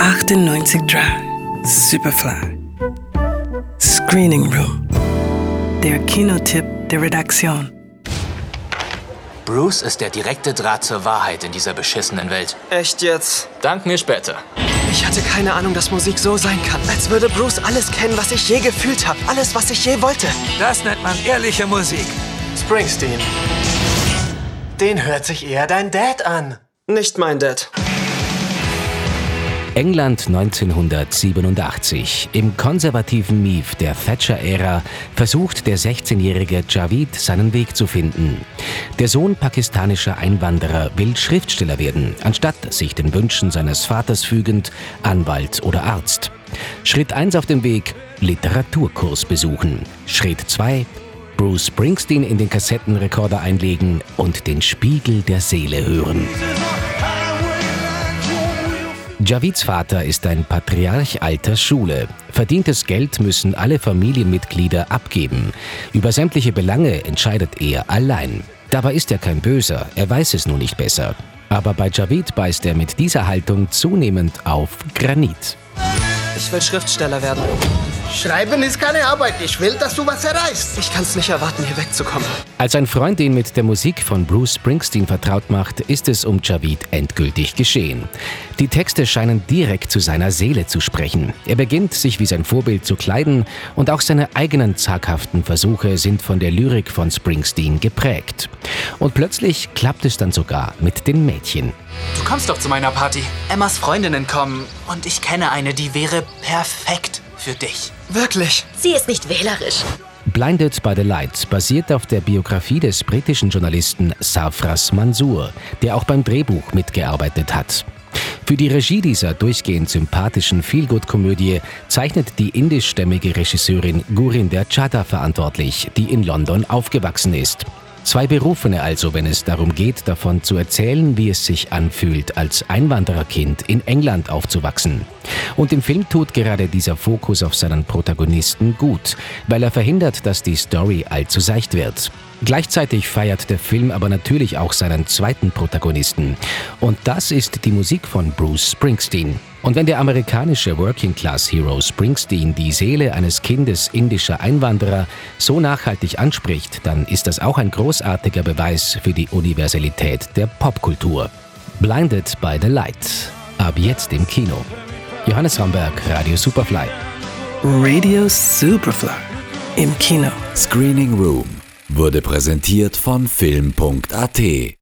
98 Drive, Superfly. Screening Room. Der Kinotipp der Redaktion. Bruce ist der direkte Draht zur Wahrheit in dieser beschissenen Welt. Echt jetzt? Dank mir später. Ich hatte keine Ahnung, dass Musik so sein kann. Als würde Bruce alles kennen, was ich je gefühlt habe. Alles, was ich je wollte. Das nennt man ehrliche Musik. Springsteen. Den hört sich eher dein Dad an. Nicht mein Dad. England 1987. Im konservativen Mief der Thatcher-Ära versucht der 16-jährige Javid seinen Weg zu finden. Der Sohn pakistanischer Einwanderer will Schriftsteller werden, anstatt sich den Wünschen seines Vaters fügend Anwalt oder Arzt. Schritt 1 auf dem Weg, Literaturkurs besuchen. Schritt 2, Bruce Springsteen in den Kassettenrekorder einlegen und den Spiegel der Seele hören. Javids Vater ist ein Patriarch alter Schule. Verdientes Geld müssen alle Familienmitglieder abgeben. Über sämtliche Belange entscheidet er allein. Dabei ist er kein Böser, er weiß es nur nicht besser. Aber bei Javid beißt er mit dieser Haltung zunehmend auf Granit. Ich will Schriftsteller werden. Schreiben ist keine Arbeit. Ich will, dass du was erreichst. Ich kann es nicht erwarten, hier wegzukommen. Als ein Freund ihn mit der Musik von Bruce Springsteen vertraut macht, ist es um Javid endgültig geschehen. Die Texte scheinen direkt zu seiner Seele zu sprechen. Er beginnt, sich wie sein Vorbild zu kleiden und auch seine eigenen zaghaften Versuche sind von der Lyrik von Springsteen geprägt. Und plötzlich klappt es dann sogar mit den Mädchen. Du kommst doch zu meiner Party. Emmas Freundinnen kommen und ich kenne eine, die wäre perfekt für dich. Wirklich? Sie ist nicht wählerisch. Blinded by the Light basiert auf der Biografie des britischen Journalisten Safras Mansour, der auch beim Drehbuch mitgearbeitet hat. Für die Regie dieser durchgehend sympathischen Feelgood-Komödie zeichnet die indischstämmige Regisseurin Gurinder Chadha verantwortlich, die in London aufgewachsen ist. Zwei Berufene also, wenn es darum geht, davon zu erzählen, wie es sich anfühlt, als Einwandererkind in England aufzuwachsen. Und im Film tut gerade dieser Fokus auf seinen Protagonisten gut, weil er verhindert, dass die Story allzu seicht wird. Gleichzeitig feiert der Film aber natürlich auch seinen zweiten Protagonisten. Und das ist die Musik von Bruce Springsteen. Und wenn der amerikanische Working Class Hero Springsteen die Seele eines Kindes indischer Einwanderer so nachhaltig anspricht, dann ist das auch ein großartiger Beweis für die Universalität der Popkultur. Blinded by the Light. Ab jetzt im Kino. Johannes Ramberg, Radio Superfly. Radio Superfly. Im Kino. Screening Room wurde präsentiert von Film.at